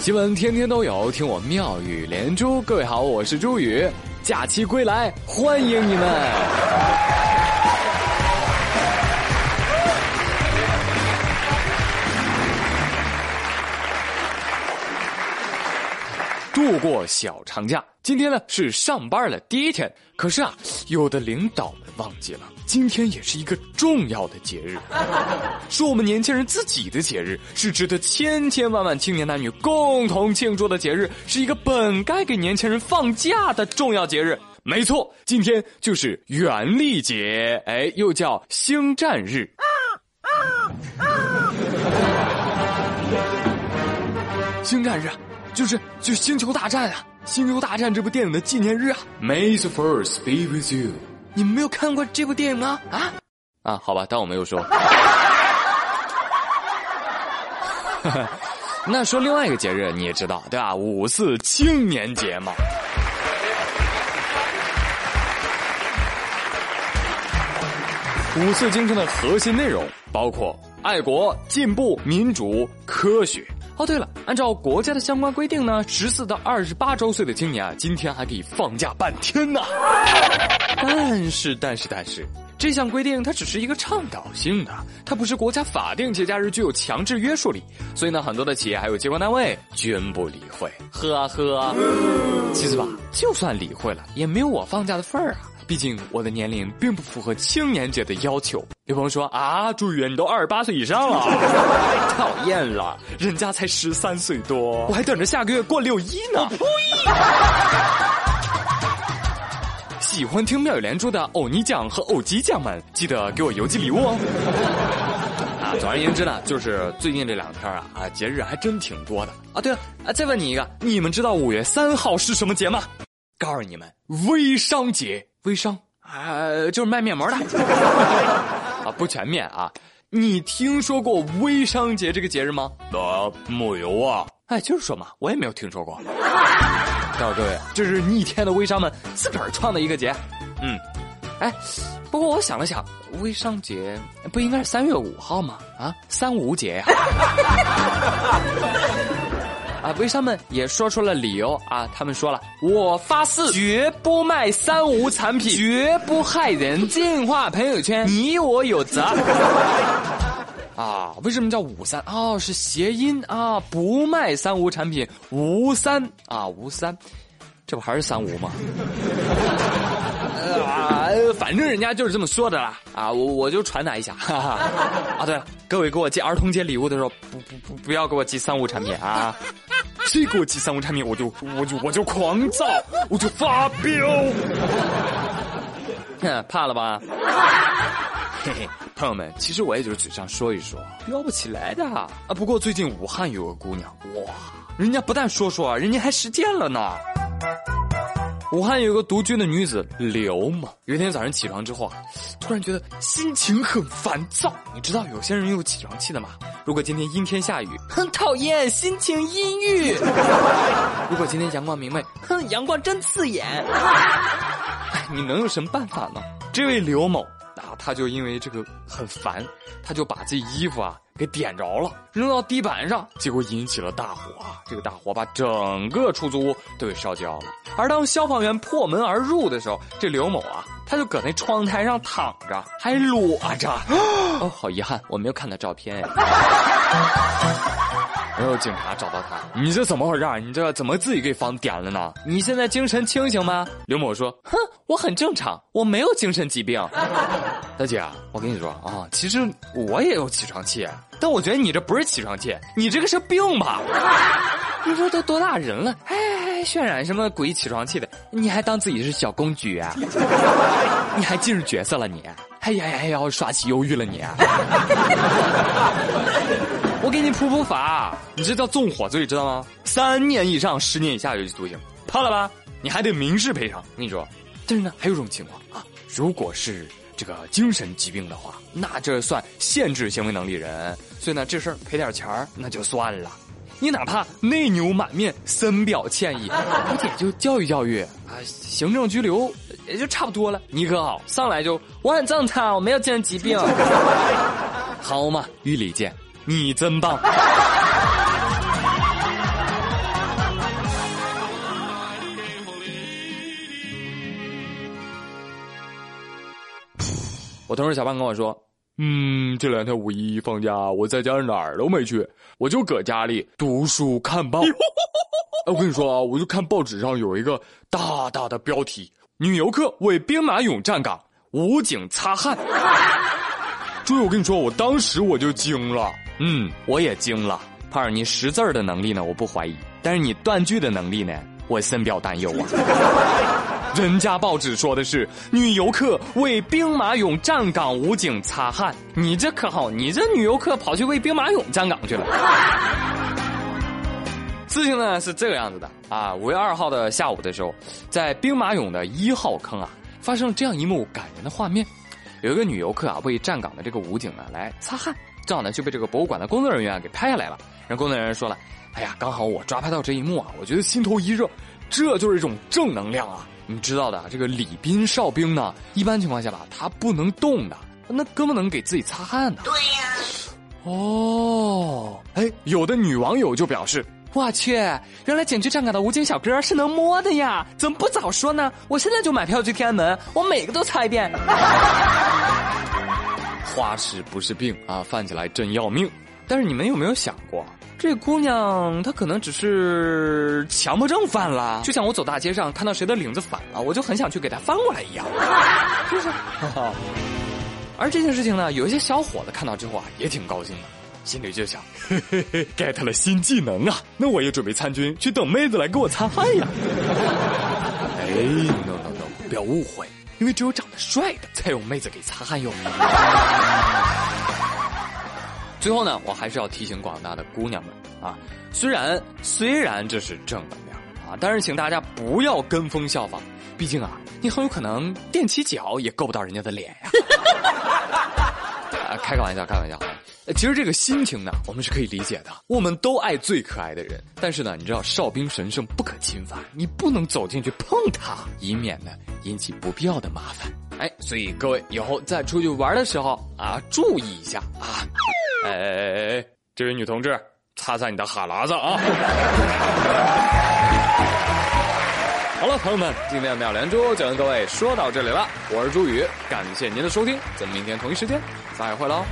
新闻天天都有，听我妙语连珠。各位好，我是朱宇，假期归来，欢迎你们。度过小长假，今天呢是上班的第一天。可是啊，有的领导们忘记了，今天也是一个重要的节日，是我们年轻人自己的节日，是值得千千万万青年男女共同庆祝的节日，是一个本该给年轻人放假的重要节日。没错，今天就是元历节，哎，又叫星战日。星战日。就是就星球大战啊！星球大战这部电影的纪念日啊！May the Force be with you。你没有看过这部电影吗？啊啊，好吧，当我没有说。那说另外一个节日你也知道对吧？五四青年节嘛。五四精神的核心内容包括爱国、进步、民主、科学。哦，对了，按照国家的相关规定呢，十四到二十八周岁的青年啊，今天还可以放假半天呢。但是，但是，但是，这项规定它只是一个倡导性的，它不是国家法定节假日，具有强制约束力。所以呢，很多的企业还有机关单位均不理会。呵呵，其实吧，就算理会了，也没有我放假的份儿啊。毕竟我的年龄并不符合青年节的要求。有朋友说啊，朱宇，你都二十八岁以上了，讨厌了，人家才十三岁多，我还等着下个月过六一呢。呸！喜欢听妙语连珠的欧尼酱和欧吉酱们，记得给我邮寄礼物哦。啊，总而言之呢，就是最近这两天啊，啊，节日还真挺多的啊。对了，啊，再问你一个，你们知道五月三号是什么节吗？告诉你们，微商节。微商啊，就是卖面膜的 啊，不全面啊。你听说过微商节这个节日吗？啊，没有啊。哎，就是说嘛，我也没有听说过。告诉各位，这是逆天的微商们自个儿创的一个节。嗯，哎，不过我想了想，微商节不应该是三月五号吗？啊，三五节呀。啊，微商们也说出了理由啊，他们说了，我发誓绝不卖三无产品，绝不害人，净化朋友圈，你我有责。啊，为什么叫五三？哦，是谐音啊，不卖三无产品，无三啊，无三，这不还是三无吗？啊，反正人家就是这么说的啦。啊，我我就传达一下。哈哈。啊，对了，各位给我寄儿童节礼物的时候，不不不，不要给我寄三无产品啊。谁给我寄三无产品，我就我就我就狂躁，我就发飙。哼，怕了吧？嘿嘿，朋友们，其实我也就是嘴上说一说，飙不起来的啊。不过最近武汉有个姑娘，哇，人家不但说说，人家还实践了呢。武汉有个独居的女子刘某，有一天早上起床之后啊，突然觉得心情很烦躁。你知道有些人有起床气的吗？如果今天阴天下雨，很讨厌，心情阴郁；如果今天阳光明媚，哼，阳光真刺眼。你能有什么办法呢？这位刘某啊，他就因为这个很烦，他就把这衣服啊。给点着了，扔到地板上，结果引起了大火啊。这个大火把整个出租屋都给烧焦了。而当消防员破门而入的时候，这刘某啊，他就搁那窗台上躺着，还裸着。哦，好遗憾，我没有看到照片。然后警察找到他，你这怎么回事？你这怎么自己给房点了呢？你现在精神清醒吗？刘某说：“哼，我很正常，我没有精神疾病。”大姐，我跟你说啊，其实我也有起床气。但我觉得你这不是起床气，你这个是病吧？你说都多大人了，还还渲染什么鬼起床气的？你还当自己是小公举啊？你还进入角色了你？还还还要耍起忧郁了你？我给你普普法，你这叫纵火罪，知道吗？三年以上十年以下有期徒刑，怕了吧？你还得民事赔偿。我跟你说，但是呢，还有种情况啊，如果是。这个精神疾病的话，那这算限制行为能力人，所以呢，这事儿赔点钱儿那就算了。你哪怕内牛满面，深表歉意，估计也就教育教育啊，行政拘留也就差不多了。你可好，上来就我很正常，我没有精神疾病，好嘛，狱里见，你真棒！我同事小胖跟我说：“嗯，这两天五一放假，我在家哪儿都没去，我就搁家里读书看报。” 哎，我跟你说啊，我就看报纸上有一个大大的标题：“女游客为兵马俑站岗，武警擦汗。”注意，我跟你说，我当时我就惊了。嗯，我也惊了。胖儿，你识字儿的能力呢，我不怀疑，但是你断句的能力呢，我深表担忧啊。人家报纸说的是女游客为兵马俑站岗，武警擦汗。你这可好，你这女游客跑去为兵马俑站岗去了。事情呢是这个样子的啊，五月二号的下午的时候，在兵马俑的一号坑啊，发生了这样一幕感人的画面。有一个女游客啊，为站岗的这个武警呢来擦汗，正好呢就被这个博物馆的工作人员给拍下来了。然后工作人员说了：“哎呀，刚好我抓拍到这一幕啊，我觉得心头一热，这就是一种正能量啊！你知道的，这个礼宾哨兵呢，一般情况下吧，他不能动的，那更不能给自己擦汗呢。”对呀。哦，哎，有的女网友就表示。我去，原来景区站岗的武警小哥是能摸的呀！怎么不早说呢？我现在就买票去天安门，我每个都擦一遍。花痴不是病啊，犯起来真要命。但是你们有没有想过，这姑娘她可能只是强迫症犯了？就像我走大街上看到谁的领子反了，我就很想去给她翻过来一样，是不是？而这件事情呢，有一些小伙子看到之后啊，也挺高兴的。心里就想，嘿嘿嘿，get 了新技能啊！那我也准备参军，去等妹子来给我擦汗呀。哎，no no no，不要误会，因为只有长得帅的才有妹子给擦汗用。最后呢，我还是要提醒广大的姑娘们啊，虽然虽然这是正能量啊，但是请大家不要跟风效仿，毕竟啊，你很有可能踮起脚也够不到人家的脸呀。啊，开个玩笑，开玩笑。其实这个心情呢，我们是可以理解的。我们都爱最可爱的人，但是呢，你知道哨兵神圣不可侵犯，你不能走进去碰他，以免呢引起不必要的麻烦。哎，所以各位以后再出去玩的时候啊，注意一下啊！哎哎哎哎，这位女同志，擦擦你的哈喇子啊！好了，朋友们，今天的妙连珠就跟各位说到这里了。我是朱宇，感谢您的收听，咱们明天同一时间再会喽。